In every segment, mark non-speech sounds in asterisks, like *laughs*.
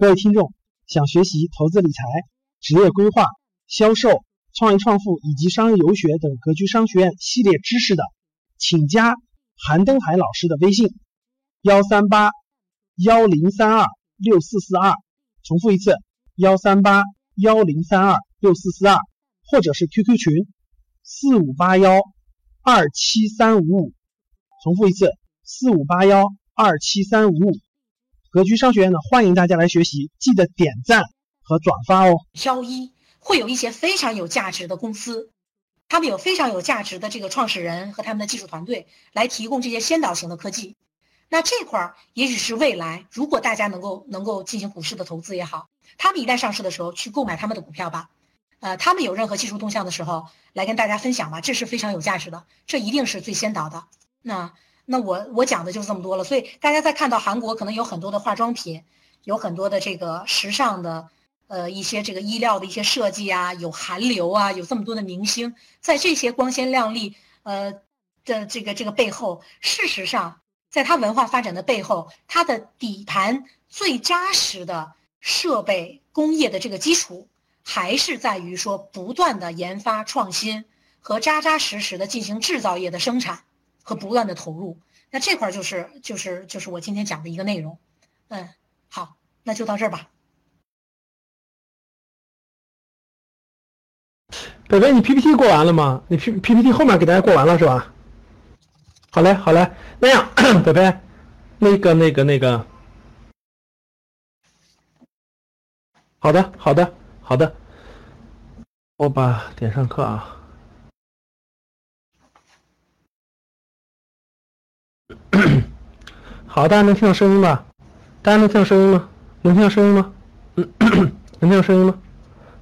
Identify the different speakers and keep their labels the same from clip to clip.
Speaker 1: 各位听众，想学习投资理财、职业规划、销售、创业创富以及商业游学等格局商学院系列知识的，请加韩登海老师的微信：幺三八幺零三二六四四二。重复一次：幺三八幺零三二六四四二，或者是 QQ 群：四五八幺二七三五五。重复一次：四五八幺二七三五五。格局商学院呢，欢迎大家来学习，记得点赞和转发哦。
Speaker 2: 挑一会有一些非常有价值的公司，他们有非常有价值的这个创始人和他们的技术团队来提供这些先导型的科技。那这块儿也许是未来，如果大家能够能够进行股市的投资也好，他们一旦上市的时候去购买他们的股票吧。呃，他们有任何技术动向的时候来跟大家分享吧，这是非常有价值的，这一定是最先导的。那。那我我讲的就是这么多了，所以大家在看到韩国可能有很多的化妆品，有很多的这个时尚的，呃一些这个衣料的一些设计啊，有韩流啊，有这么多的明星，在这些光鲜亮丽呃的这个这个背后，事实上，在它文化发展的背后，它的底盘最扎实的设备工业的这个基础，还是在于说不断的研发创新和扎扎实实的进行制造业的生产。和不断的投入，那这块就是就是就是我今天讲的一个内容，嗯，好，那就到这儿吧。
Speaker 3: 北北，你 PPT 过完了吗？你 P PPT 后面给大家过完了是吧？好嘞，好嘞，那样，*coughs* 北北，那个那个那个，好的，好的，好的，我把点上课啊。*coughs* 好，大家能听到声音吧？大家能听到声音吗？能听到声音吗？*coughs* 能听到声音吗？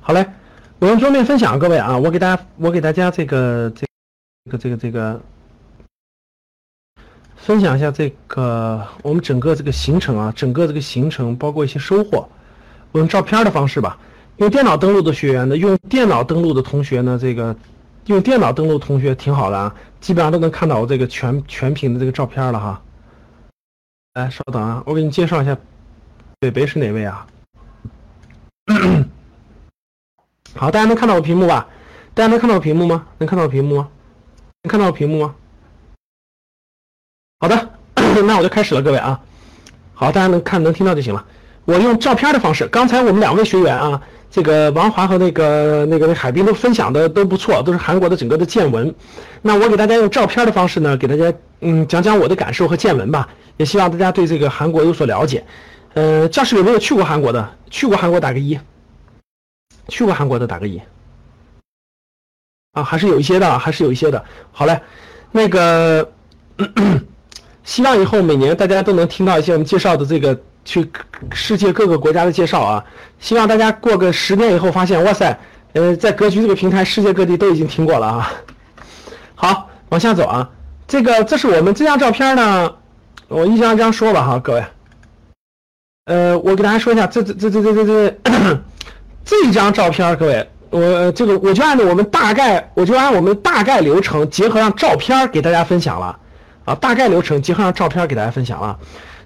Speaker 3: 好嘞，我用桌面分享，各位啊，我给大家，我给大家这个这个这个这个分享一下这个我们整个这个行程啊，整个这个行程包括一些收获。我用照片的方式吧，用电脑登录的学员呢，用电脑登录的同学呢，这个用电脑登录同学挺好的啊。基本上都能看到我这个全全屏的这个照片了哈。来，稍等啊，我给你介绍一下，北北是哪位啊？*coughs* 好，大家能看到我屏幕吧？大家能看到我屏幕吗？能看到我屏幕吗？能看到我屏幕吗？好的，*coughs* 那我就开始了，各位啊。好，大家能看能听到就行了。我用照片的方式，刚才我们两位学员啊。这个王华和那个那个那海滨都分享的都不错，都是韩国的整个的见闻。那我给大家用照片的方式呢，给大家嗯讲讲我的感受和见闻吧。也希望大家对这个韩国有所了解。呃，教室有没有去过韩国的？去过韩国打个一。去过韩国的打个一。啊，还是有一些的，还是有一些的。好嘞，那个 *coughs* 希望以后每年大家都能听到一些我们介绍的这个。去世界各个国家的介绍啊，希望大家过个十年以后发现，哇塞，呃，在格局这个平台，世界各地都已经听过了啊。好，往下走啊，这个这是我们这张照片呢，我一张一张说吧哈，各位。呃，我给大家说一下，这这这这这这这一张照片，各位，我这个我就按照我们大概，我就按我们大概流程，结合上照片给大家分享了啊，大概流程结合上照片给大家分享了。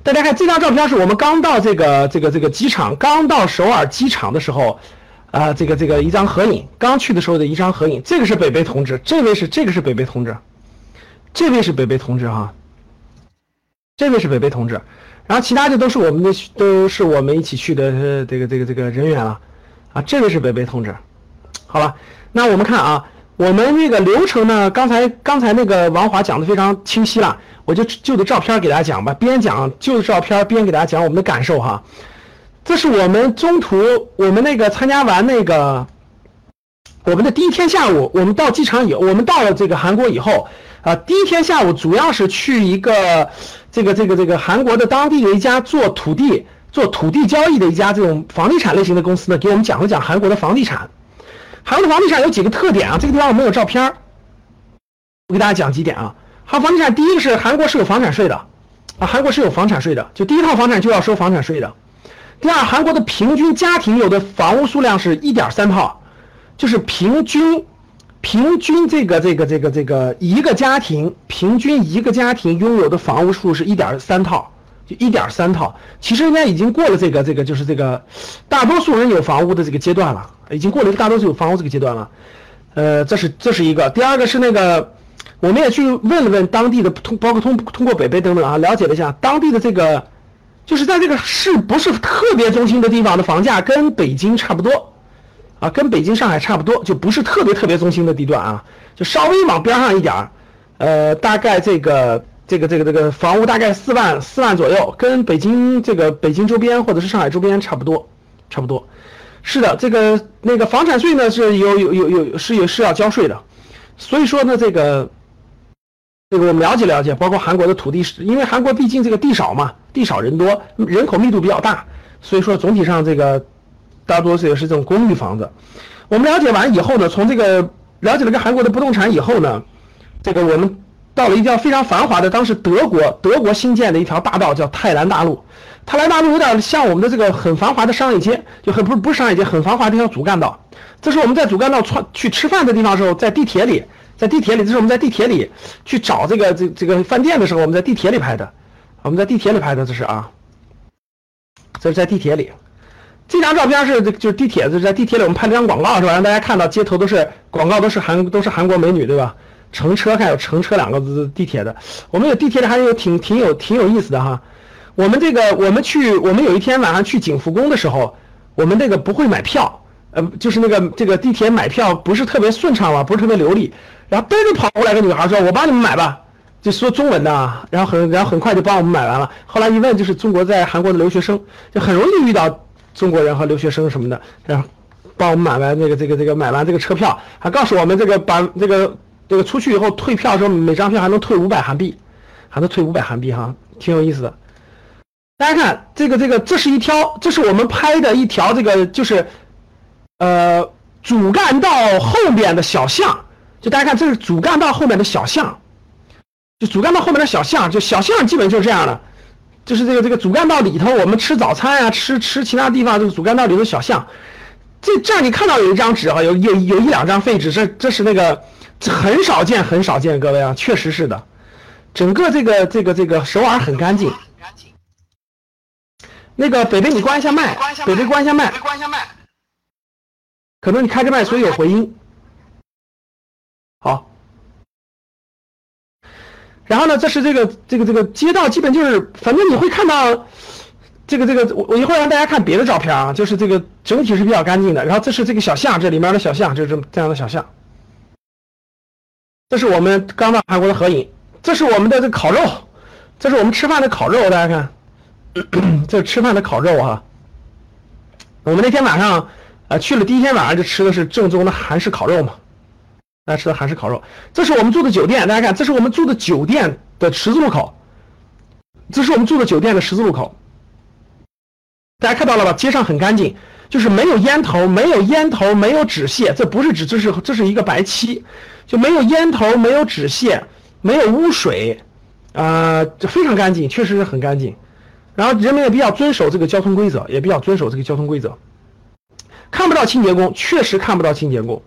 Speaker 3: 大家看这张照片，是我们刚到这个这个这个机场，刚到首尔机场的时候，啊，这个这个一张合影，刚去的时候的一张合影。这个是北北同志，这位是这个是北北同志，这位是北北同志哈，这位是北北同志，然后其他的都是我们的，都是我们一起去的这个这个这个人员了，啊，这位是北北同志，好了，那我们看啊，我们那个流程呢，刚才刚才那个王华讲的非常清晰了。我就就着照片给大家讲吧，边讲就着照片边给大家讲我们的感受哈。这是我们中途我们那个参加完那个我们的第一天下午，我们到机场以我们到了这个韩国以后啊，第一天下午主要是去一个这个这个这个韩国的当地的一家做土地做土地交易的一家这种房地产类型的公司呢，给我们讲了讲韩国的房地产。韩国的房地产有几个特点啊？这个地方我没有照片我给大家讲几点啊。好，房地产第一个是韩国是有房产税的，啊，韩国是有房产税的，就第一套房产就要收房产税的。第二，韩国的平均家庭有的房屋数量是一点三套，就是平均，平均这个这个这个这个一个家庭平均一个家庭拥有的房屋数是一点三套，就一点三套。其实应该已经过了这个这个就是这个大多数人有房屋的这个阶段了，已经过了大多数有房屋这个阶段了。呃，这是这是一个。第二个是那个，我们也去问了问当地的通，包括通通过北北等等啊，了解了一下当地的这个，就是在这个市不是特别中心的地方的房价跟北京差不多，啊，跟北京上海差不多，就不是特别特别中心的地段啊，就稍微往边上一点儿，呃，大概这个这个这个这个房屋大概四万四万左右，跟北京这个北京周边或者是上海周边差不多，差不多。是的，这个那个房产税呢是有有有有是有是要交税的，所以说呢这个这个我们了解了解，包括韩国的土地，因为韩国毕竟这个地少嘛，地少人多，人口密度比较大，所以说总体上这个大多数也是这种公寓房子。我们了解完以后呢，从这个了解了个韩国的不动产以后呢，这个我们到了一条非常繁华的，当时德国德国新建的一条大道叫泰兰大路。泰兰大路有点像我们的这个很繁华的商业街，就很不是不是商业街，很繁华的一条主干道。这是我们在主干道穿去吃饭的地方的时候，在地铁里，在地铁里，这是我们在地铁里去找这个这这个饭店的时候，我们在地铁里拍的。我们在地铁里拍的，这是啊，这是在地铁里。这张照片是就是地铁，就是在地铁里我们拍了张广告是吧？让大家看到街头都是广告，都是韩都是韩国美女对吧？乘车还有乘车两个字，地铁的。我们有地铁里还有挺挺有挺有意思的哈。我们这个，我们去，我们有一天晚上去景福宫的时候，我们那个不会买票，呃，就是那个这个地铁买票不是特别顺畅嘛，不是特别流利。然后噔就跑过来个女孩说：“我帮你们买吧。”就说中文的，然后很然后很快就帮我们买完了。后来一问，就是中国在韩国的留学生，就很容易遇到中国人和留学生什么的，然后帮我们买完那个这个这个买完这个车票，还告诉我们这个把这个这个出去以后退票的时候，每张票还能退五百韩币，还能退五百韩币哈，挺有意思的。大家看这个，这个，这是一条，这是我们拍的一条，这个就是，呃，主干道后面的小巷。就大家看，这是主干道后面的小巷，就主干道后面的小巷，就小巷基本就是这样的，就是这个这个主干道里头，我们吃早餐啊，吃吃其他地方，这个主干道里头小巷。这这样你看到有一张纸啊，有有有一两张废纸，这这是那个很少见很少见，各位啊，确实是的，整个这个这个这个首尔很干净。那个北北，你关一下麦，北北关一下麦，可能你开着麦，所以有回音。好，然后呢，这是这个这个这个街道，基本就是，反正你会看到这个这个，我我一会儿让大家看别的照片啊，就是这个整体是比较干净的。然后这是这个小巷，这里面的小巷就是这样的小巷。这是我们刚到韩国的合影，这是我们的这烤肉，这是我们吃饭的烤肉，大家看。*coughs* 这吃饭的烤肉啊！我们那天晚上，呃，去了第一天晚上就吃的是正宗的韩式烤肉嘛，大家吃的韩式烤肉。这是我们住的酒店，大家看，这是我们住的酒店的十字路口，这是我们住的酒店的十字路口。大家看到了吧？街上很干净，就是没有烟头，没有烟头，没有纸屑，这不是纸，这是这是一个白漆，就没有烟头，没有纸屑，没有污水，啊，这非常干净，确实是很干净。然后人们也比较遵守这个交通规则，也比较遵守这个交通规则。看不到清洁工，确实看不到清洁工，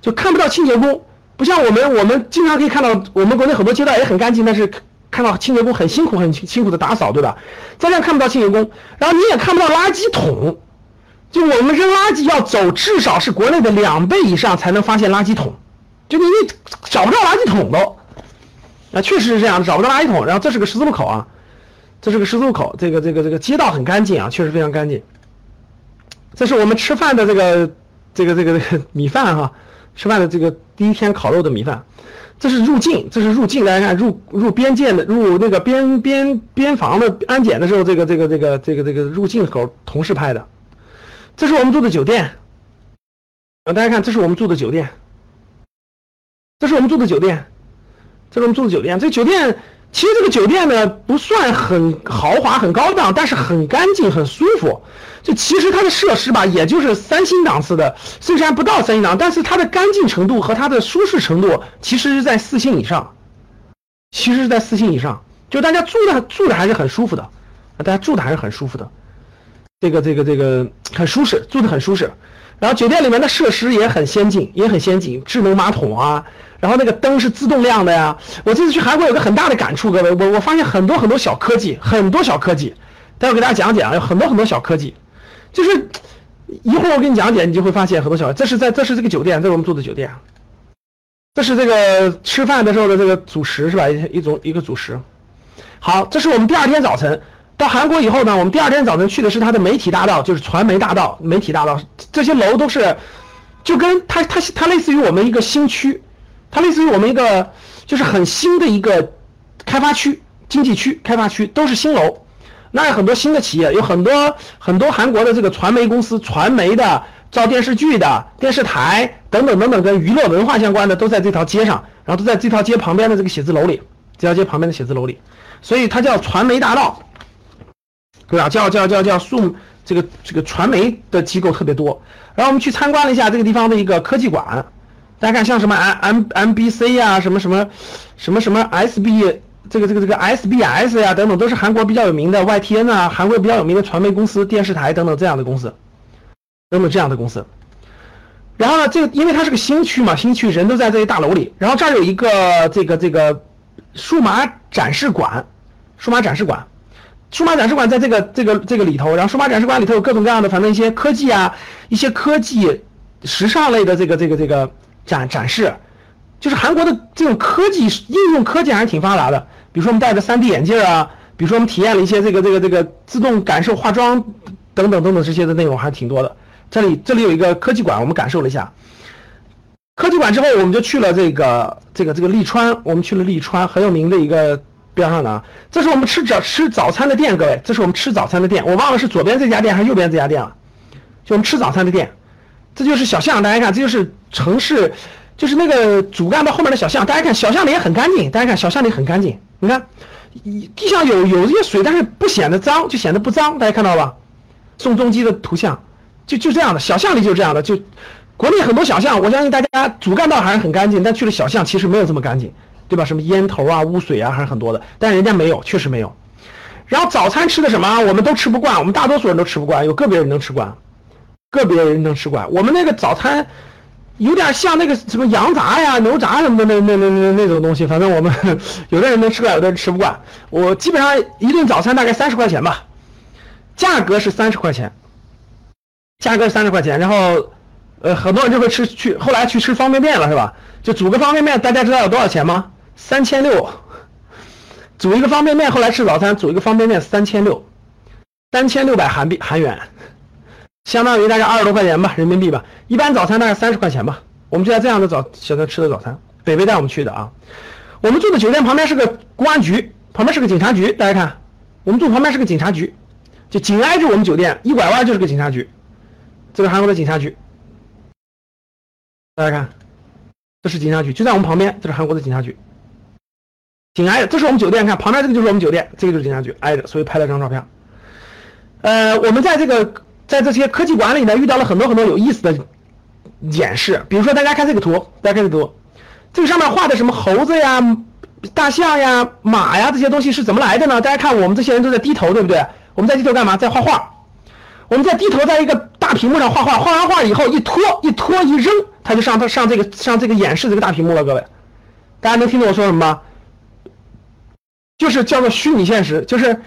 Speaker 3: 就看不到清洁工。不像我们，我们经常可以看到，我们国内很多街道也很干净，但是看到清洁工很辛苦、很辛苦的打扫，对吧？在这看不到清洁工，然后你也看不到垃圾桶。就我们扔垃圾要走至少是国内的两倍以上才能发现垃圾桶，就你你找不到垃圾桶都，啊，确实是这样，找不到垃圾桶。然后这是个十字路口啊。这是个十字路口，这个这个这个街道很干净啊，确实非常干净。这是我们吃饭的这个这个这个这个米饭哈，吃饭的这个第一天烤肉的米饭。这是入境，这是入境，大家看入入边界的入那个边边边防的安检的时候，这个这个这个这个这个入境口同事拍的。这是我们住的酒店，啊，大家看，这是我们住的酒店，这是我们住的酒店，这是我们住的酒店，这酒店。其实这个酒店呢不算很豪华、很高档，但是很干净、很舒服。就其实它的设施吧，也就是三星档次的，虽然不到三星档，但是它的干净程度和它的舒适程度其实是在四星以上。其实是在四星以上，就大家住的住的还是很舒服的，大家住的还是很舒服的。这个这个这个很舒适，住的很舒适。然后酒店里面的设施也很先进，也很先进，智能马桶啊，然后那个灯是自动亮的呀。我这次去韩国有个很大的感触，各位，我我发现很多很多小科技，很多小科技，待会给大家讲讲，有很多很多小科技，就是一会儿我给你讲解，你就会发现很多小。这是在这是这个酒店，这是我们住的酒店，这是这个吃饭的时候的这个主食是吧？一一种一个主食。好，这是我们第二天早晨。到韩国以后呢，我们第二天早晨去的是它的媒体大道，就是传媒大道、媒体大道这些楼都是，就跟它它它类似于我们一个新区，它类似于我们一个就是很新的一个开发区、经济区、开发区都是新楼，那有很多新的企业，有很多很多韩国的这个传媒公司、传媒的、造电视剧的、电视台等等等等跟娱乐文化相关的都在这条街上，然后都在这条街旁边的这个写字楼里，这条街旁边的写字楼里，所以它叫传媒大道。对吧？叫叫叫叫数这个这个传媒的机构特别多。然后我们去参观了一下这个地方的一个科技馆，大家看像什么 M M M B C 呀，什么什么什么什么 S B 这个这个这个 S B S 呀等等，都是韩国比较有名的 Y T N 啊，韩国比较有名的传媒公司、电视台等等这样的公司，等等这样的公司。然后呢，这个因为它是个新区嘛，新区人都在这些大楼里。然后这儿有一个这个这个数码展示馆，数码展示馆。数码展示馆在这个这个这个里头，然后数码展示馆里头有各种各样的，反正一些科技啊，一些科技、时尚类的这个这个这个展展示，就是韩国的这种科技应用科技还是挺发达的。比如说我们戴着 3D 眼镜啊，比如说我们体验了一些这个这个这个自动感受化妆等等等等这些的内容还是挺多的。这里这里有一个科技馆，我们感受了一下。科技馆之后，我们就去了这个这个这个利川，我们去了利川很有名的一个。边上的啊，这是我们吃早吃早餐的店，各位，这是我们吃早餐的店，我忘了是左边这家店还是右边这家店了，就我们吃早餐的店，这就是小巷，大家看，这就是城市，就是那个主干道后面的小巷，大家看小巷里也很干净，大家看小巷里很干净，你看地上有有这些水，但是不显得脏，就显得不脏，大家看到吧？宋仲基的图像，就就这样的，小巷里就是这样的，就国内很多小巷，我相信大家主干道还是很干净，但去了小巷其实没有这么干净。对吧？什么烟头啊、污水啊，还是很多的。但人家没有，确实没有。然后早餐吃的什么？我们都吃不惯，我们大多数人都吃不惯，有个别人能吃惯，个别人能吃惯。我们那个早餐有点像那个什么羊杂呀、牛杂什么的那那那那那种东西。反正我们 *laughs* 有的人能吃惯，有的人吃不惯。我基本上一顿早餐大概三十块钱吧，价格是三十块钱，价格是三十块钱。然后呃，很多人就会吃去，后来去吃方便面了，是吧？就煮个方便面，大家知道有多少钱吗？三千六，煮一个方便面，后来吃早餐，煮一个方便面三千六，三千六百韩币韩元，相当于大概二十多块钱吧，人民币吧。一般早餐大概三十块钱吧。我们就在这样的早小餐吃的早餐，北北带我们去的啊。我们住的酒店旁边是个公安局，旁边是个警察局。大家看，我们住旁边是个警察局，就紧挨着我们酒店，一拐弯就是个警察局。这个韩国的警察局，大家看。这是警察局，就在我们旁边。这是韩国的警察局，紧挨着。这是我们酒店，看旁边这个就是我们酒店，这个就是警察局，挨着，所以拍了张照片。呃，我们在这个在这些科技馆里呢，遇到了很多很多有意思的演示。比如说，大家看这个图，大家看这个图，这个上面画的什么猴子呀、大象呀、马呀这些东西是怎么来的呢？大家看，我们这些人都在低头，对不对？我们在低头干嘛？在画画。我们在低头在一个大屏幕上画画，画完画以后一拖一拖一扔。他就上他上这个上这个演示这个大屏幕了，各位，大家能听懂我说什么吗？就是叫做虚拟现实，就是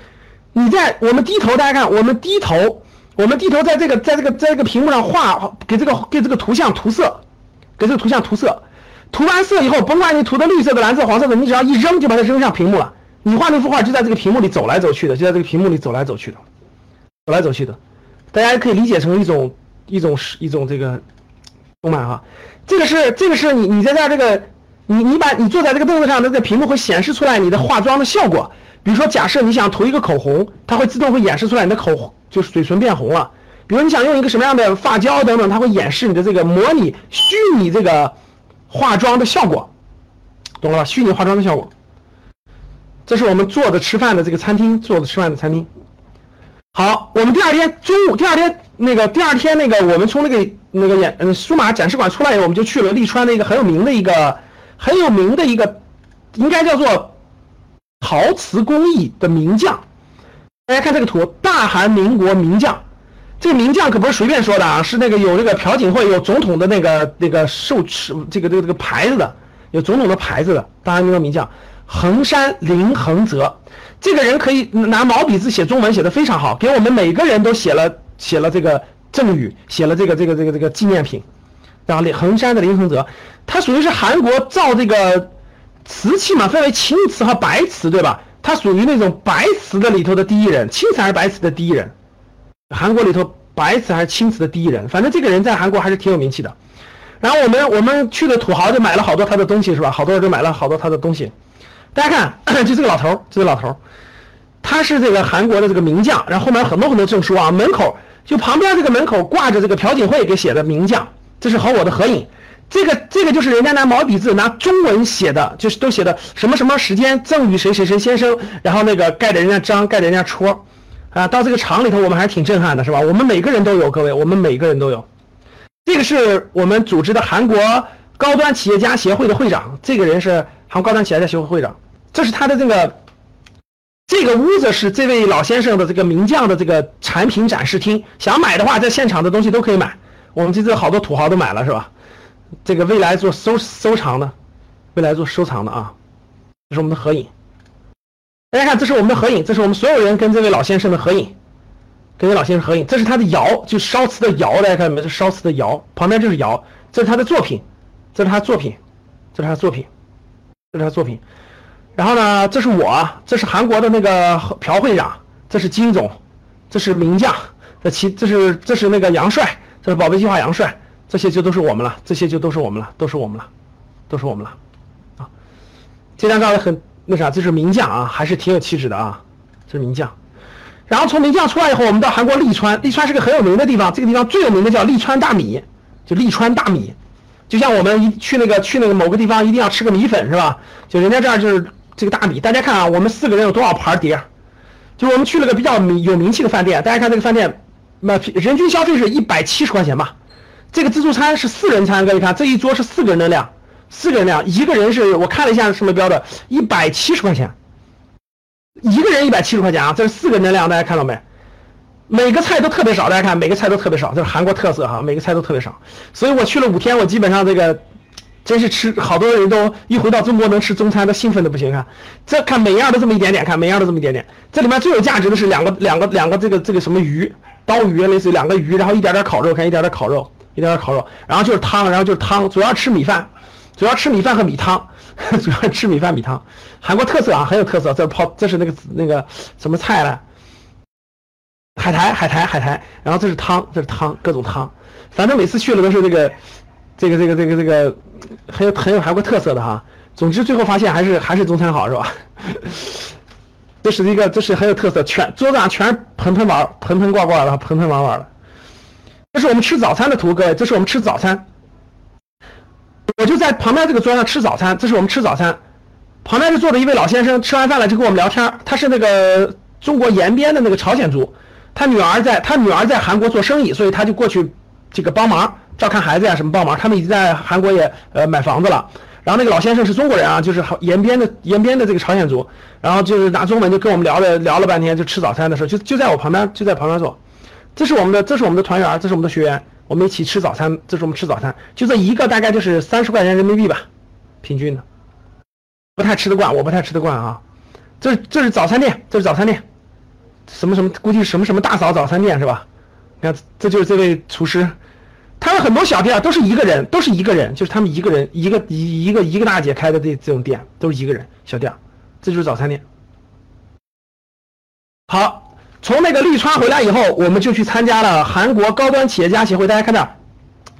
Speaker 3: 你在我们低头，大家看我们低头，我们低头在这个在这个在这个屏幕上画，给这个给这个图像涂色，给这个图像涂色，涂完色以后，甭管你涂的绿色的、蓝色、黄色的，你只要一扔就把它扔上屏幕了。你画那幅画就在这个屏幕里走来走去的，就在这个屏幕里走来走去的，走来走去的，大家可以理解成一种一种是一种这个。动漫哈，这个是这个是你你在这这个，你你把你坐在这个凳子上，这个屏幕会显示出来你的化妆的效果。比如说，假设你想涂一个口红，它会自动会演示出来你的口就是嘴唇变红了。比如你想用一个什么样的发胶等等，它会演示你的这个模拟虚拟这个化妆的效果，懂了吧？虚拟化妆的效果。这是我们坐着吃饭的这个餐厅，坐着吃饭的餐厅。好，我们第二天中午，第二天那个第二天那个我们从那个。那个演嗯数码展示馆出来以后，我们就去了利川的一个很有名的一个很有名的一个，应该叫做陶瓷工艺的名匠。大家看这个图，大韩民国名匠，这个名将可不是随便说的啊，是那个有这个朴槿惠有总统的那个那个授持这个这个这个牌子的，有总统的牌子的，大韩民国名将横山林恒泽，这个人可以拿毛笔字写中文写的非常好，给我们每个人都写了写了这个赠语，写了这个这个这个这个纪念品。然后林衡山的林恒泽，他属于是韩国造这个瓷器嘛，分为青瓷和白瓷，对吧？他属于那种白瓷的里头的第一人，青瓷还是白瓷的第一人？韩国里头白瓷还是青瓷的第一人？反正这个人在韩国还是挺有名气的。然后我们我们去的土豪就买了好多他的东西，是吧？好多人都买了好多他的东西。大家看，*clears throat* 就这个老头，这个老头，他是这个韩国的这个名将，然后后面很多很多证书啊，门口就旁边这个门口挂着这个朴槿惠给写的名将。这是和我的合影，这个这个就是人家拿毛笔字拿中文写的，就是都写的什么什么时间赠与谁谁谁先生，然后那个盖着人家章，盖的人家戳，啊，到这个厂里头我们还挺震撼的，是吧？我们每个人都有，各位，我们每个人都有。这个是我们组织的韩国高端企业家协会的会长，这个人是韩国高端企业家协会会长，这是他的这个这个屋子是这位老先生的这个名将的这个产品展示厅，想买的话在现场的东西都可以买。我们这次好多土豪都买了是吧？这个未来做收收藏的，未来做收藏的啊，这是我们的合影。大家看，这是我们的合影，这是我们所有人跟这位老先生的合影，跟这老先生合影。这是他的窑，就烧瓷的窑，大家看到没？这烧瓷的窑，旁边就是窑，这是他的作品，这是他作品，这是他作品，这是他作品。然后呢，这是我，这是韩国的那个朴会长，这是金总，这是名将，这其这是这是那个杨帅。这宝贝计划杨帅，这些就都是我们了，这些就都是我们了，都是我们了，都是我们了，啊，这张照也很那啥，这是名将啊，还是挺有气质的啊，这是名将。然后从名将出来以后，我们到韩国利川，利川是个很有名的地方，这个地方最有名的叫利川大米，就利川大米，就像我们一去那个去那个某个地方一定要吃个米粉是吧？就人家这儿就是这个大米，大家看啊，我们四个人有多少盘碟？就我们去了个比较有名气的饭店，大家看这个饭店。那人均消费是一百七十块钱吧？这个自助餐是四人餐，各位看这一桌是四个人的量，四个人量，一个人是我看了一下什么标的，一百七十块钱，一个人一百七十块钱啊！这是四个人的量，大家看到没？每个菜都特别少，大家看每个菜都特别少，这是韩国特色哈，每个菜都特别少。所以我去了五天，我基本上这个真是吃，好多人都一回到中国能吃中餐都兴奋的不行。看这看每样都这么一点点，看每样都这么一点点。这里面最有价值的是两个两个两个这个这个什么鱼。刀鱼类似于两个鱼，然后一点点烤肉，看一点点烤肉，一点点烤肉，然后就是汤，然后就是汤，主要吃米饭，主要吃米饭和米汤，*laughs* 主要吃米饭米汤，韩国特色啊，很有特色。这是泡这是那个那个什么菜了？海苔，海苔，海苔。然后这是汤，这是汤，各种汤。反正每次去了都是这个，这个这个这个这个很有很有韩国特色的哈。总之最后发现还是还是中餐好是吧？这是一个，这是很有特色，全桌子上全是盆盆碗，盆盆罐罐的，盆盆碗碗的。这是我们吃早餐的图，各位，这是我们吃早餐。我就在旁边这个桌上吃早餐，这是我们吃早餐。旁边就坐着一位老先生，吃完饭了就跟我们聊天。他是那个中国延边的那个朝鲜族，他女儿在，他女儿在韩国做生意，所以他就过去这个帮忙照看孩子呀，什么帮忙。他们已经在韩国也呃买房子了。然后那个老先生是中国人啊，就是延边的延边的这个朝鲜族，然后就是拿中文就跟我们聊了聊了半天，就吃早餐的时候就就在我旁边就在旁边坐，这是我们的这是我们的团员，这是我们的学员，我们一起吃早餐，这是我们吃早餐，就这一个大概就是三十块钱人民币吧，平均的，不太吃得惯，我不太吃得惯啊，这这是早餐店，这是早餐店，什么什么估计什么什么大嫂早餐店是吧？你看这就是这位厨师。他们很多小店都是一个人，都是一个人，就是他们一个人一个一一个一个大姐开的这这种店，都是一个人小店，这就是早餐店。好，从那个利川回来以后，我们就去参加了韩国高端企业家协会，大家看这，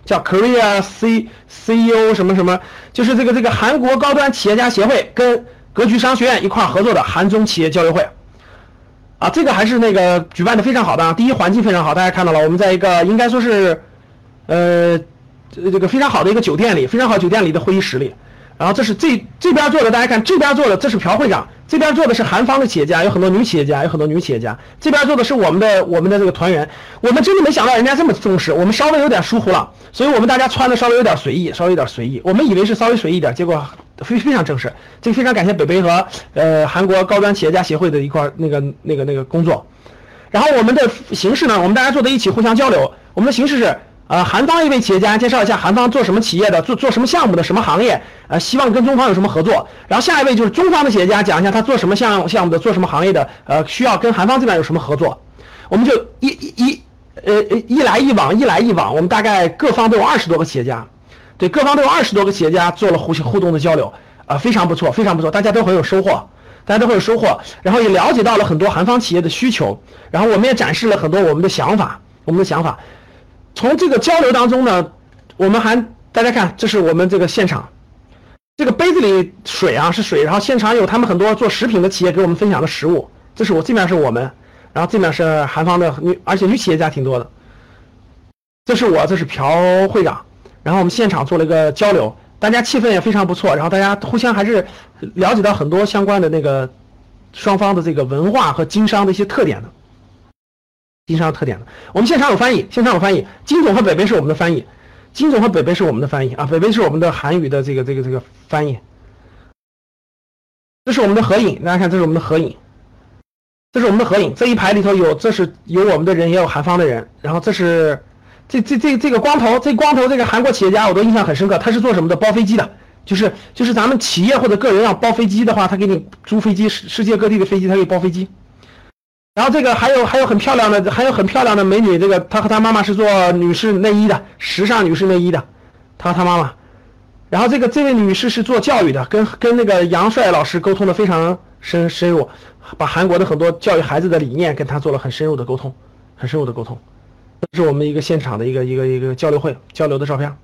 Speaker 3: 叫 Korea C C E O 什么什么，就是这个这个韩国高端企业家协会跟格局商学院一块合作的韩中企业交流会。啊，这个还是那个举办的非常好的，第一环境非常好，大家看到了，我们在一个应该说是。呃，这个非常好的一个酒店里，非常好酒店里的会议室里，然后这是这这边坐的，大家看这边坐的，这是朴会长，这边坐的是韩方的企业家，有很多女企业家，有很多女企业家，这边坐的是我们的我们的这个团员，我们真的没想到人家这么重视，我们稍微有点疏忽了，所以我们大家穿的稍微有点随意，稍微有点随意，我们以为是稍微随意点，结果非非常正式，这非常感谢北北和呃韩国高端企业家协会的一块那个那个那个工作。然后我们的形式呢，我们大家坐在一起互相交流。我们的形式是，呃，韩方一位企业家介绍一下韩方做什么企业的，做做什么项目的，什么行业，呃，希望跟中方有什么合作。然后下一位就是中方的企业家讲一下他做什么项项目的，做什么行业的，呃，需要跟韩方这边有什么合作。我们就一一一，呃，一来一往，一来一往，我们大概各方都有二十多个企业家，对，各方都有二十多个企业家做了互互动的交流，啊，非常不错，非常不错，大家都很有收获。大家都会有收获，然后也了解到了很多韩方企业的需求，然后我们也展示了很多我们的想法，我们的想法。从这个交流当中呢，我们还大家看，这是我们这个现场，这个杯子里水啊是水，然后现场有他们很多做食品的企业给我们分享的食物。这是我这面是我们，然后这面是韩方的女，而且女企业家挺多的。这是我，这是朴会长，然后我们现场做了一个交流。大家气氛也非常不错，然后大家互相还是了解到很多相关的那个双方的这个文化和经商的一些特点的，经商特点的。我们现场有翻译，现场有翻译，金总和北北是我们的翻译，金总和北北是我们的翻译啊，北北是我们的韩语的这个这个这个翻译。这是我们的合影，大家看，这是我们的合影，这是我们的合影。这一排里头有，这是有我们的人，也有韩方的人，然后这是。这这这这个光头，这光头这个韩国企业家，我都印象很深刻。他是做什么的？包飞机的，就是就是咱们企业或者个人要包飞机的话，他给你租飞机，世世界各地的飞机，他给包飞机。然后这个还有还有很漂亮的，还有很漂亮的美女，这个她和她妈妈是做女士内衣的，时尚女士内衣的，她和她妈妈。然后这个这位女士是做教育的，跟跟那个杨帅老师沟通的非常深深入，把韩国的很多教育孩子的理念跟他做了很深入的沟通，很深入的沟通。这是我们一个现场的一个一个一个交流会交流的照片。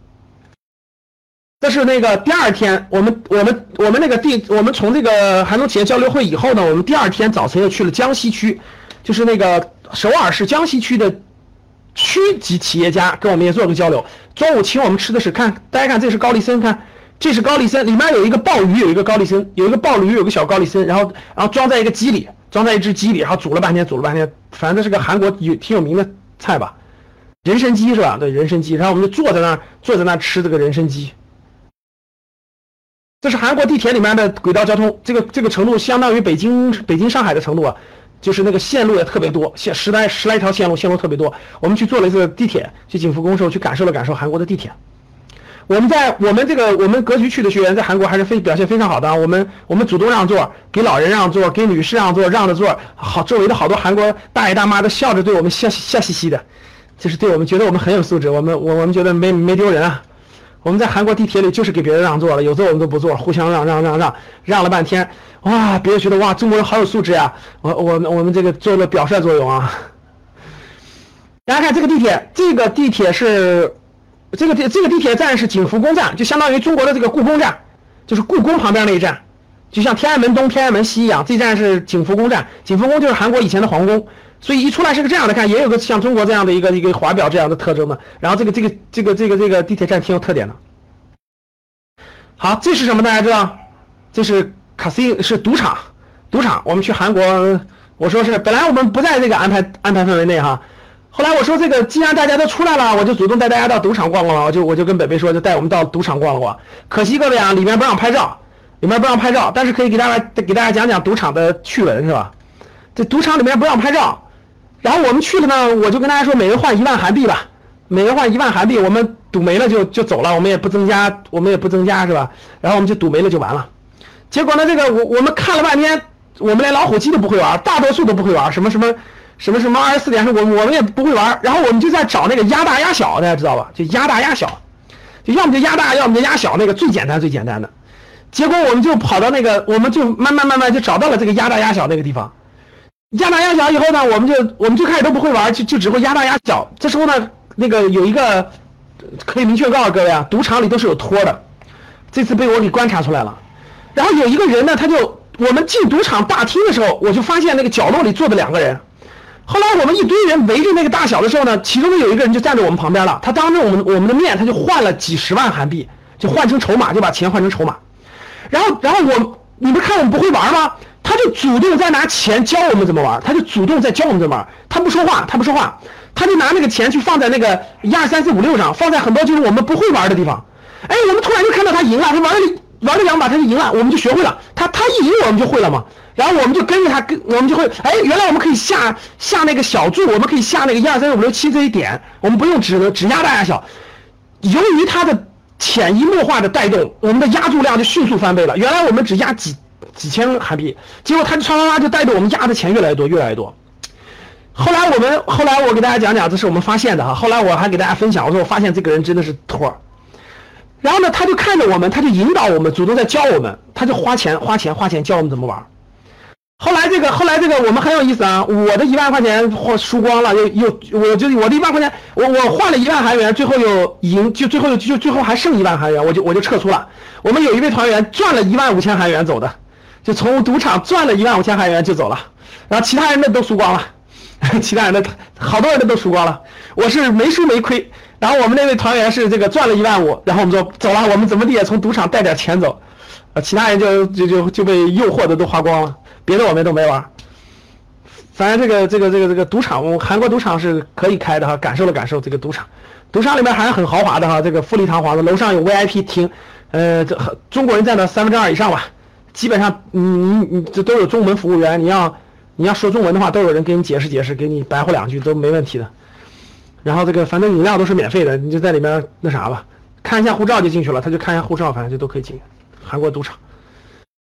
Speaker 3: 这是那个第二天，我们我们我们那个地，我们从这个韩中企业交流会以后呢，我们第二天早晨又去了江西区，就是那个首尔市江西区的区级企业家跟我们也做个交流。中午请我们吃的是，看大家看，这是高丽参，看这是高丽参，里面有一个鲍鱼，有一个高丽参，有一个鲍鱼，有个小高丽参，然后然后装在一个鸡里，装在一只鸡里，然后煮了半天，煮了半天，反正是个韩国有挺有名的菜吧。人参鸡是吧？对，人参鸡，然后我们就坐在那儿，坐在那儿吃这个人参鸡。这是韩国地铁里面的轨道交通，这个这个程度相当于北京、北京、上海的程度啊，就是那个线路也特别多，线十来十来条线路，线路特别多。我们去坐了一次地铁，去景福宫时候去感受了感受韩国的地铁。我们在我们这个我们格局区的学员在韩国还是非表现非常好的，我们我们主动让座，给老人让座，给女士让座，让着座，好，周围的好多韩国大爷大妈都笑着对我们笑笑嘻嘻的。就是对我们觉得我们很有素质，我们我我们觉得没没丢人啊。我们在韩国地铁里就是给别人让座了，有座我们都不坐，互相让让让让让了半天，哇，别人觉得哇中国人好有素质呀。我我们我们这个做了表率作用啊。大家看这个地铁，这个地铁是这个地这个地铁站是景福宫站，就相当于中国的这个故宫站，就是故宫旁边那一站，就像天安门东、天安门西一样，这站是景福宫站，景福宫就是韩国以前的皇宫。所以一出来是个这样的，看也有个像中国这样的一个一个华表这样的特征的。然后这个这个这个这个这个地铁站挺有特点的。好，这是什么？大家知道？这是卡西是赌场，赌场。我们去韩国，我说是本来我们不在这个安排安排范围内哈。后来我说这个既然大家都出来了，我就主动带大家到赌场逛逛了。我就我就跟北北说，就带我们到赌场逛了逛。可惜各位啊，里面不让拍照，里面不让拍照，但是可以给大家给大家讲讲赌场的趣闻，是吧？这赌场里面不让拍照。然后我们去了呢，我就跟大家说，每人换一万韩币吧，每人换一万韩币，我们赌没了就就走了，我们也不增加，我们也不增加，是吧？然后我们就赌没了就完了。结果呢，这个我我们看了半天，我们连老虎机都不会玩，大多数都不会玩，什么什么什么什么二十四点，我我们也不会玩。然后我们就在找那个压大压小，大家知道吧？就压大压小，就要么就压大，要么就压小，那个最简单最简单的。结果我们就跑到那个，我们就慢慢慢慢就找到了这个压大压小那个地方。压大压小以后呢，我们就我们最开始都不会玩，就就只会压大压小。这时候呢，那个有一个可以明确告诉各位啊，赌场里都是有托的，这次被我给观察出来了。然后有一个人呢，他就我们进赌场大厅的时候，我就发现那个角落里坐着两个人。后来我们一堆人围着那个大小的时候呢，其中有一个人就站在我们旁边了，他当着我们我们的面，他就换了几十万韩币，就换成筹码，就把钱换成筹码。然后然后我你们看我们不会玩吗？他就主动在拿钱教我们怎么玩，他就主动在教我们怎么玩。他不说话，他不说话，他就拿那个钱去放在那个一二三四五六上，放在很多就是我们不会玩的地方。哎，我们突然就看到他赢了，他玩了玩了两把他就赢了，我们就学会了。他他一赢我们就会了嘛。然后我们就跟着他，跟我们就会，哎，原来我们可以下下那个小注，我们可以下那个一二三四五六七这一点，我们不用只只压大压小。由于他的潜移默化的带动，我们的压注量就迅速翻倍了。原来我们只压几几千韩币，结果他就唰唰唰就带着我们压的钱越来越多，越来越多。后来我们后来我给大家讲讲，这是我们发现的哈。后来我还给大家分享，我说我发现这个人真的是托。然后呢，他就看着我们，他就引导我们，主动在教我们，他就花钱花钱花钱教我们怎么玩。后来这个后来这个我们很有意思啊，我的一万块钱或输光了，又又我就我的一万块钱，我我换了一万韩元，最后又赢，就最后就最后还剩一万韩元，我就我就撤出了。我们有一位团员赚了一万五千韩元走的，就从赌场赚了一万五千韩元就走了，然后其他人的都输光了。*laughs* 其他人的好多人的都输光了，我是没输没亏。然后我们那位团员是这个赚了一万五，然后我们说走了，我们怎么地也从赌场带点钱走。呃，其他人就就就就被诱惑的都花光了，别的我们都没玩。反正这个这个这个这个赌场，韩国赌场是可以开的哈，感受了感受这个赌场。赌场里面还是很豪华的哈，这个富丽堂皇的，楼上有 VIP 厅，呃，中国人占到三分之二以上吧，基本上你你你这都有中文服务员，你要。你要说中文的话，都有人给你解释解释，给你白话两句都没问题的。然后这个反正饮料都是免费的，你就在里面那啥吧，看一下护照就进去了，他就看一下护照，反正就都可以进。韩国赌场，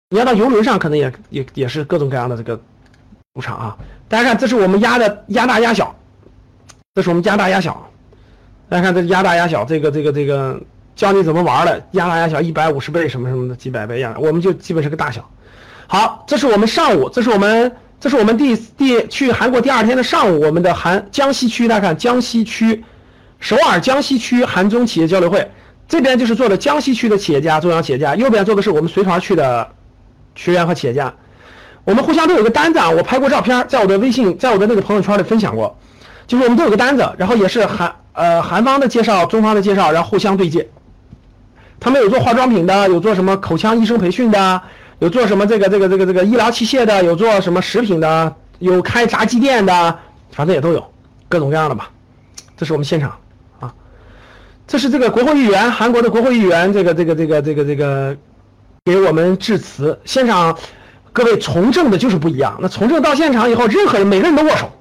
Speaker 3: 你要到游轮上，可能也也也是各种各样的这个赌场啊。大家看，这是我们压的压大压小，这是我们压大压小。大家看这压大压小，这个这个这个教你怎么玩的，压大压小一百五十倍什么什么的几百倍压，我们就基本是个大小。好，这是我们上午，这是我们。这是我们第第去韩国第二天的上午，我们的韩江西区，大家看江西区，首尔江西区韩中企业交流会，这边就是做的江西区的企业家、中央企业家，右边做的是我们随团去的学员和企业家，我们互相都有个单子啊，我拍过照片，在我的微信，在我的那个朋友圈里分享过，就是我们都有个单子，然后也是韩呃韩方的介绍，中方的介绍，然后互相对接，他们有做化妆品的，有做什么口腔医生培训的。有做什么这个这个这个这个医疗器械的，有做什么食品的，有开炸鸡店的，反正也都有，各种各样的吧。这是我们现场啊，这是这个国会议员，韩国的国会议员，这个这个这个这个这个给我们致辞。现场各位从政的就是不一样，那从政到现场以后，任何人每个人都握手，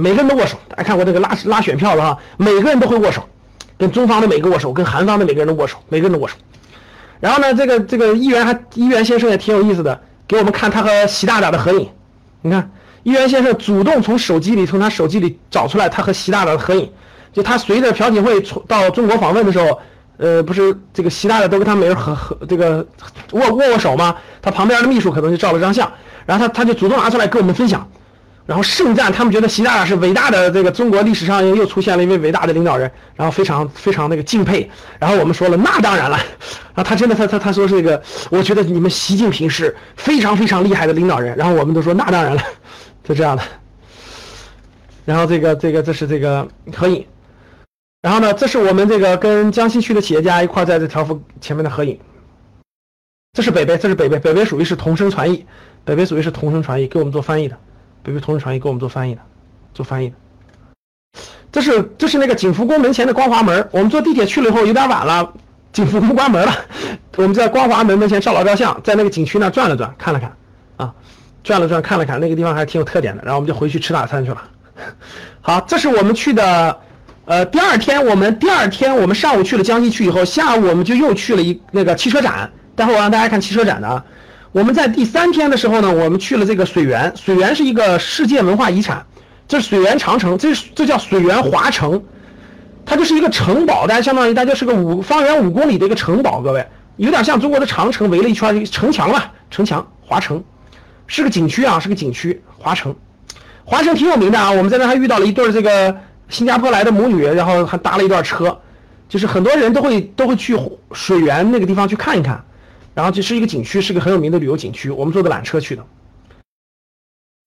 Speaker 3: 每个人都握手。大家看我这个拉拉选票的哈，每个人都会握手，跟中方的每个握手，跟韩方的每个人都握手，每个人都握手。然后呢，这个这个议员还议员先生也挺有意思的，给我们看他和习大大的合影。你看，议员先生主动从手机里从他手机里找出来他和习大大的合影。就他随着朴槿惠到中国访问的时候，呃，不是这个习大大都跟他每人合合这个握握握手吗？他旁边的秘书可能就照了张相，然后他他就主动拿出来跟我们分享。然后盛赞他们觉得习大大是伟大的，这个中国历史上又又出现了一位伟大的领导人，然后非常非常那个敬佩。然后我们说了，那当然了，啊，他真的他他他说这个，我觉得你们习近平是非常非常厉害的领导人。然后我们都说那当然了，就这样的。然后这个这个这是这个合影，然后呢，这是我们这个跟江西区的企业家一块在这条幅前面的合影。这是北北，这是北北，北北属于是同声传译，北北属于是同声传译，给我们做翻译的。北北同声传译给我们做翻译的，做翻译的。这是这是那个景福宫门前的光华门，我们坐地铁去了以后有点晚了，景福宫关门了。*laughs* 我们在光华门门前照了照相，在那个景区那转了转，看了看，啊，转了转看了看，那个地方还挺有特点的。然后我们就回去吃大餐去了。*laughs* 好，这是我们去的，呃，第二天我们第二天我们上午去了江西区以后，下午我们就又去了一那个汽车展，待会我让大家看汽车展的啊。我们在第三天的时候呢，我们去了这个水源，水源是一个世界文化遗产，这是水源长城，这这叫水源华城，它就是一个城堡，大家相当于大家是个五方圆五公里的一个城堡，各位。有点像中国的长城围了一圈城墙吧，城墙华城。是个景区啊，是个景区华城，华城挺有名的啊，我们在那还遇到了一对这个新加坡来的母女，然后还搭了一段车，就是很多人都会都会去水源那个地方去看一看。然后这是一个景区，是个很有名的旅游景区。我们坐的缆车去的，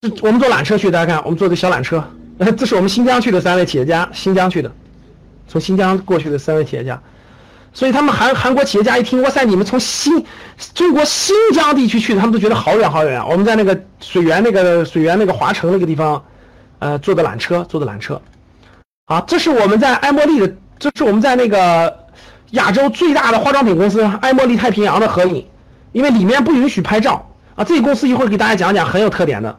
Speaker 3: 这我们坐缆车去，大家看，我们坐的小缆车。*laughs* 这是我们新疆去的三位企业家，新疆去的，从新疆过去的三位企业家。所以他们韩韩国企业家一听，哇塞，你们从新中国新疆地区去的，他们都觉得好远好远啊。我们在那个水源那个水源那个华城那个地方，呃，坐的缆车，坐的缆车。好，这是我们在埃莫利的，这是我们在那个。亚洲最大的化妆品公司埃茉莉太平洋的合影，因为里面不允许拍照，啊，这个公司一会儿给大家讲讲，很有特点的。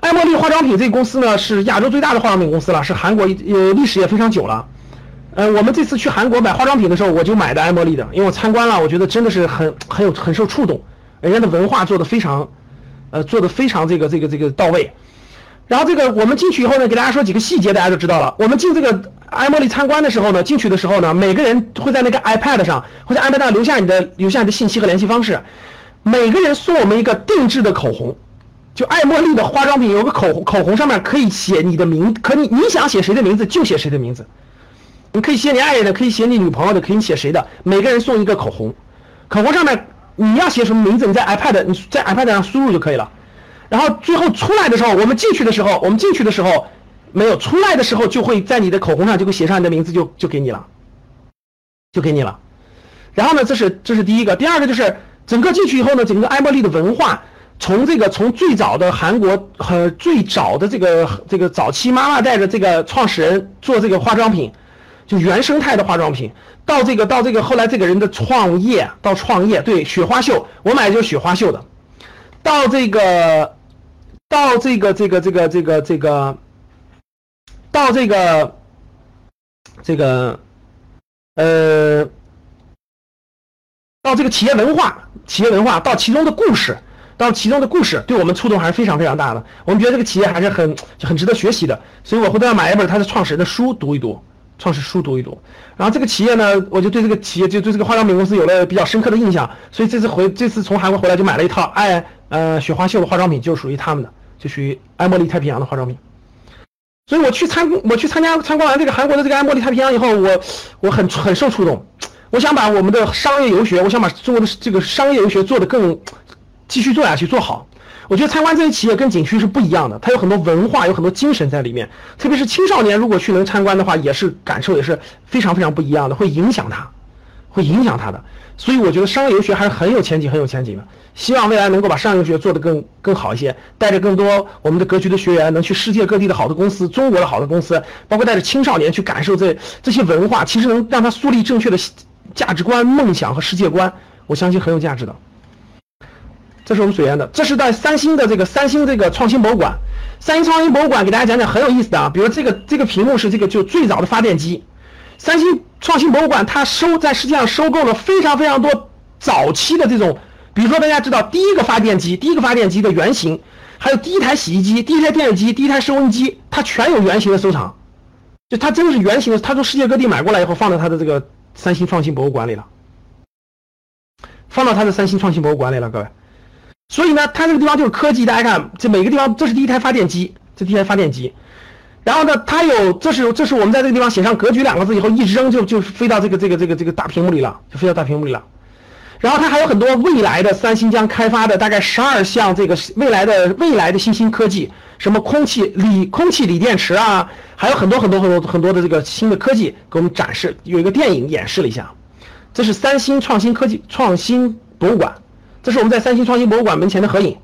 Speaker 3: 爱茉莉化妆品这个公司呢，是亚洲最大的化妆品公司了，是韩国呃历史也非常久了。呃，我们这次去韩国买化妆品的时候，我就买的爱茉莉的，因为我参观了，我觉得真的是很很有很受触动，人家的文化做的非常，呃，做的非常这个这个这个到位。然后这个我们进去以后呢，给大家说几个细节，大家就知道了。我们进这个爱茉莉参观的时候呢，进去的时候呢，每个人会在那个 iPad 上，会在 iPad 上留下你的留下你的信息和联系方式。每个人送我们一个定制的口红，就爱茉莉的化妆品有个口，口红上面可以写你的名，可你你想写谁的名字就写谁的名字。你可以写你爱人的，可以写你女朋友的，可以写谁的？每个人送一个口红，口红上面你要写什么名字，你在 iPad 你在 iPad 上输入就可以了。然后最后出来的时候，我们进去的时候，我们进去的时候没有出来的时候，就会在你的口红上就会写上你的名字，就就给你了，就给你了。然后呢，这是这是第一个，第二个就是整个进去以后呢，整个爱茉莉的文化，从这个从最早的韩国和最早的这个这个早期妈妈带着这个创始人做这个化妆品。就原生态的化妆品，到这个到这个后来这个人的创业，到创业，对雪花秀，我买的就是雪花秀的，到这个到这个这个这个这个这个到这个这个呃到这个企业文化，企业文化到其中的故事，到其中的故事，对我们触动还是非常非常大的。我们觉得这个企业还是很很值得学习的，所以我回头要买一本他的创始人的书读一读。创始书读一读，然后这个企业呢，我就对这个企业就对这个化妆品公司有了比较深刻的印象，所以这次回这次从韩国回来就买了一套爱呃雪花秀的化妆品，就属于他们的，就属于爱茉莉太平洋的化妆品。所以我去参我去参加参观完这个韩国的这个爱茉莉太平洋以后，我我很很受触动，我想把我们的商业游学，我想把中国的这个商业游学做得更继续做下去做好。我觉得参观这些企业跟景区是不一样的，它有很多文化，有很多精神在里面。特别是青少年如果去能参观的话，也是感受也是非常非常不一样的，会影响他，会影响他的。所以我觉得商业游学还是很有前景，很有前景的。希望未来能够把商业游学做得更更好一些，带着更多我们的格局的学员能去世界各地的好的公司，中国的好的公司，包括带着青少年去感受这这些文化，其实能让他树立正确的价值观、梦想和世界观，我相信很有价值的。这是我们水源的，这是在三星的这个三星这个创新博物馆，三星创新博物馆给大家讲讲很有意思的啊，比如这个这个屏幕是这个就最早的发电机，三星创新博物馆它收在世界上收购了非常非常多早期的这种，比如说大家知道第一个发电机，第一个发电机的原型，还有第一台洗衣机、第一台电视机、第一台收音机，它全有原型的收藏，就它真的是原型的，它从世界各地买过来以后放在它的这个三星创新博物馆里了，放到它的三星创新博物馆里了，各位。所以呢，它这个地方就是科技。大家看，这每个地方，这是第一台发电机，这第一台发电机。然后呢，它有，这是这是我们在这个地方写上“格局”两个字以后，一扔就就飞到这个这个这个这个大屏幕里了，就飞到大屏幕里了。然后它还有很多未来的三星将开发的大概十二项这个未来的未来的新兴科技，什么空气锂空气锂电池啊，还有很多很多很多很多的这个新的科技给我们展示。有一个电影演示了一下，这是三星创新科技创新博物馆。这是我们在三星创新博物馆门前的合影，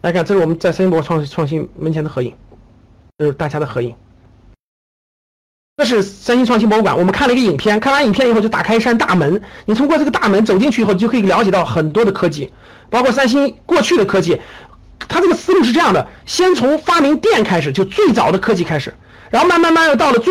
Speaker 3: 大家看，这是我们在三星博创创新门前的合影，这是大家的合影。这是三星创新博物馆，我们看了一个影片，看完影片以后就打开一扇大门，你通过这个大门走进去以后，就可以了解到很多的科技，包括三星过去的科技。它这个思路是这样的：先从发明电开始，就最早的科技开始，然后慢慢慢又到了最。